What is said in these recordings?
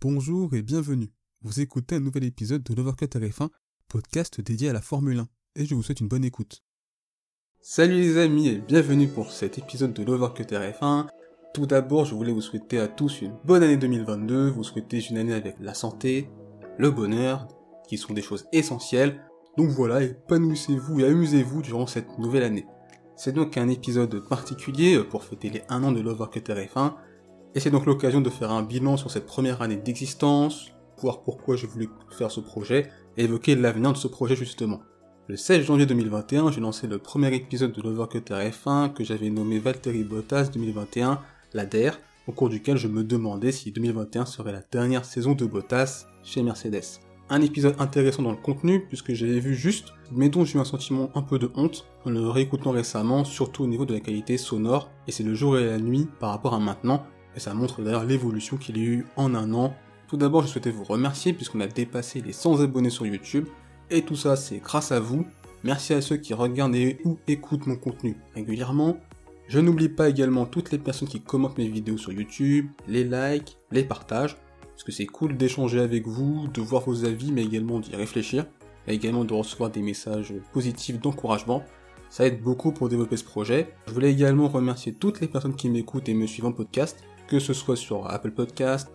Bonjour et bienvenue. Vous écoutez un nouvel épisode de l'Overcut RF1, podcast dédié à la Formule 1, et je vous souhaite une bonne écoute. Salut les amis et bienvenue pour cet épisode de l'Overcut RF1. Tout d'abord, je voulais vous souhaiter à tous une bonne année 2022, vous souhaiter une année avec la santé, le bonheur, qui sont des choses essentielles. Donc voilà, épanouissez-vous et amusez-vous durant cette nouvelle année. C'est donc un épisode particulier pour fêter les 1 an de l'Overcut RF1, et c'est donc l'occasion de faire un bilan sur cette première année d'existence, voir pourquoi j'ai voulu faire ce projet, et évoquer l'avenir de ce projet justement. Le 16 janvier 2021, j'ai lancé le premier épisode de l'Overcut RF1 que j'avais nommé Valtteri Bottas 2021, la DER, au cours duquel je me demandais si 2021 serait la dernière saison de Bottas chez Mercedes. Un épisode intéressant dans le contenu, puisque j'avais vu juste, mais dont j'ai eu un sentiment un peu de honte en le réécoutant récemment, surtout au niveau de la qualité sonore, et c'est le jour et la nuit par rapport à maintenant, et ça montre d'ailleurs l'évolution qu'il y a eu en un an. Tout d'abord, je souhaitais vous remercier puisqu'on a dépassé les 100 abonnés sur YouTube, et tout ça c'est grâce à vous. Merci à ceux qui regardent et ou écoutent mon contenu régulièrement. Je n'oublie pas également toutes les personnes qui commentent mes vidéos sur YouTube, les likes, les partages, parce que c'est cool d'échanger avec vous, de voir vos avis, mais également d'y réfléchir, et également de recevoir des messages positifs d'encouragement. Ça aide beaucoup pour développer ce projet. Je voulais également remercier toutes les personnes qui m'écoutent et me suivent en podcast, que ce soit sur Apple Podcast,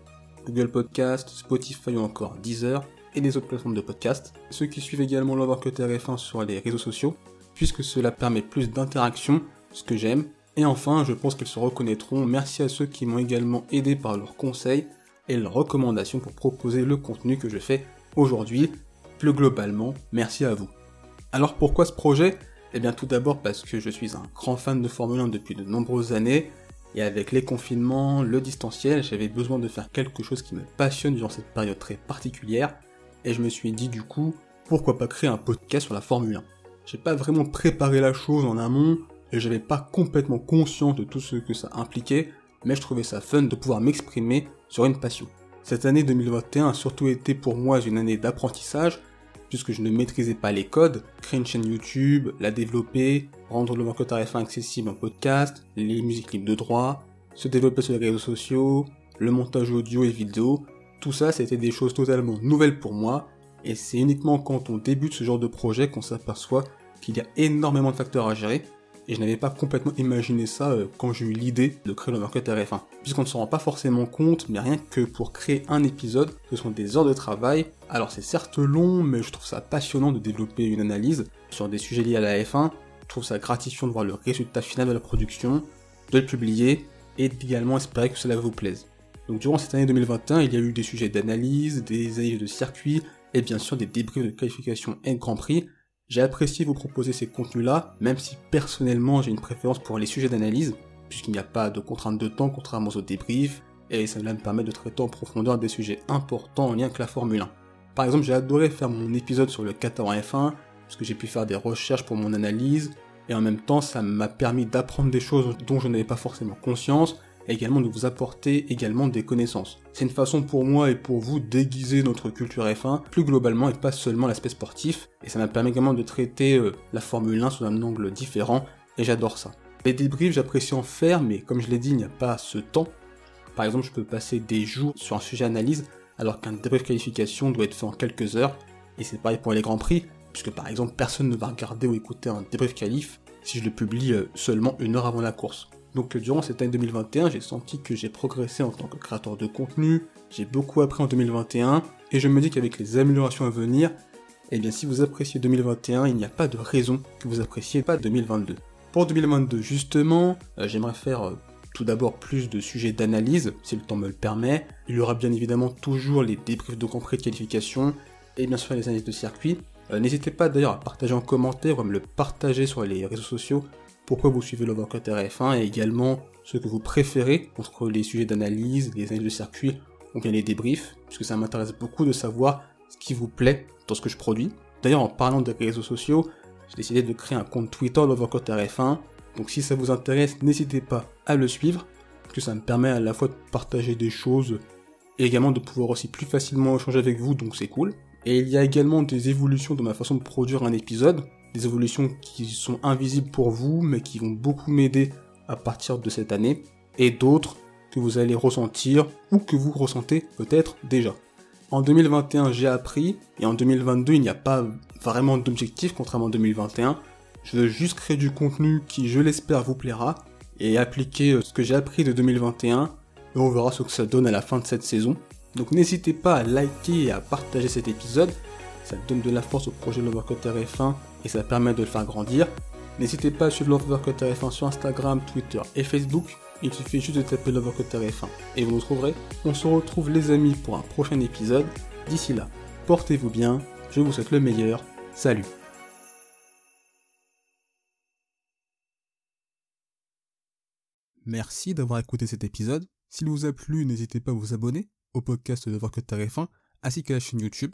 Google Podcast, Spotify ou encore Deezer et les autres plateformes de podcast. Ceux qui suivent également l'Overcut RF1 sur les réseaux sociaux, puisque cela permet plus d'interaction, ce que j'aime. Et enfin, je pense qu'ils se reconnaîtront. Merci à ceux qui m'ont également aidé par leurs conseils et leurs recommandations pour proposer le contenu que je fais aujourd'hui. Plus globalement, merci à vous. Alors pourquoi ce projet? Eh bien tout d'abord parce que je suis un grand fan de Formule 1 depuis de nombreuses années et avec les confinements, le distanciel, j'avais besoin de faire quelque chose qui me passionne durant cette période très particulière. Et je me suis dit du coup, pourquoi pas créer un podcast sur la Formule 1 J'ai pas vraiment préparé la chose en amont, et j'avais pas complètement conscience de tout ce que ça impliquait, mais je trouvais ça fun de pouvoir m'exprimer sur une passion. Cette année 2021 a surtout été pour moi une année d'apprentissage, puisque je ne maîtrisais pas les codes, créer une chaîne YouTube, la développer, rendre le marketing RF1 accessible en podcast, les musiques libres de droit, se développer sur les réseaux sociaux, le montage audio et vidéo, tout ça c'était des choses totalement nouvelles pour moi, et c'est uniquement quand on débute ce genre de projet qu'on s'aperçoit qu'il y a énormément de facteurs à gérer, et je n'avais pas complètement imaginé ça euh, quand j'ai eu l'idée de créer le Market RF1. Puisqu'on ne se rend pas forcément compte, mais rien que pour créer un épisode, ce sont des heures de travail. Alors c'est certes long, mais je trouve ça passionnant de développer une analyse sur des sujets liés à la F1. Je trouve ça gratifiant de voir le résultat final de la production, de le publier, et également espérer que cela vous plaise. Donc durant cette année 2021, il y a eu des sujets d'analyse, des analyses de circuit, et bien sûr des débriefs de qualification et Grand Prix, j'ai apprécié vous proposer ces contenus-là, même si personnellement j'ai une préférence pour les sujets d'analyse, puisqu'il n'y a pas de contrainte de temps contrairement aux débriefs, et ça me permet de traiter en profondeur des sujets importants en lien avec la Formule 1. Par exemple, j'ai adoré faire mon épisode sur le 14 en F1, parce que j'ai pu faire des recherches pour mon analyse, et en même temps ça m'a permis d'apprendre des choses dont je n'avais pas forcément conscience, et également de vous apporter également des connaissances. C'est une façon pour moi et pour vous d'aiguiser notre culture F1 plus globalement et pas seulement l'aspect sportif, et ça m'a permis également de traiter euh, la Formule 1 sous un angle différent, et j'adore ça. Les débriefs, j'apprécie en faire, mais comme je l'ai dit, il n'y a pas ce temps. Par exemple, je peux passer des jours sur un sujet analyse, alors qu'un débrief qualification doit être fait en quelques heures, et c'est pareil pour les grands prix, puisque par exemple, personne ne va regarder ou écouter un débrief qualif si je le publie euh, seulement une heure avant la course. Donc durant cette année 2021, j'ai senti que j'ai progressé en tant que créateur de contenu, j'ai beaucoup appris en 2021, et je me dis qu'avec les améliorations à venir, eh bien si vous appréciez 2021, il n'y a pas de raison que vous appréciez pas 2022. Pour 2022 justement, euh, j'aimerais faire euh, tout d'abord plus de sujets d'analyse, si le temps me le permet. Il y aura bien évidemment toujours les débriefs de Grand de qualification, et bien sûr les analyses de circuit. Euh, n'hésitez pas d'ailleurs à partager en commentaire ou à me le partager sur les réseaux sociaux pourquoi vous suivez l'Overcut RF1 et également ce que vous préférez entre les sujets d'analyse, les analyses de circuit ou bien les débriefs, puisque ça m'intéresse beaucoup de savoir ce qui vous plaît dans ce que je produis. D'ailleurs, en parlant des réseaux sociaux, j'ai décidé de créer un compte Twitter l'Overcut RF1, donc si ça vous intéresse, n'hésitez pas à le suivre, parce que ça me permet à la fois de partager des choses et également de pouvoir aussi plus facilement échanger avec vous, donc c'est cool. Et il y a également des évolutions dans ma façon de produire un épisode, des évolutions qui sont invisibles pour vous, mais qui vont beaucoup m'aider à partir de cette année, et d'autres que vous allez ressentir ou que vous ressentez peut-être déjà. En 2021, j'ai appris, et en 2022, il n'y a pas vraiment d'objectif, contrairement en 2021. Je veux juste créer du contenu qui, je l'espère, vous plaira, et appliquer euh, ce que j'ai appris de 2021, et on verra ce que ça donne à la fin de cette saison. Donc n'hésitez pas à liker et à partager cet épisode, ça donne de la force au projet Lovercut RF1 et ça permet de le faire grandir. N'hésitez pas à suivre Lovercut RF1 sur Instagram, Twitter et Facebook. Il suffit juste de taper Lovercut RF1 et vous nous trouverez. On se retrouve les amis pour un prochain épisode. D'ici là, portez-vous bien, je vous souhaite le meilleur. Salut Merci d'avoir écouté cet épisode. S'il vous a plu, n'hésitez pas à vous abonner au podcast de Lovercut RF1 ainsi qu'à la chaîne YouTube.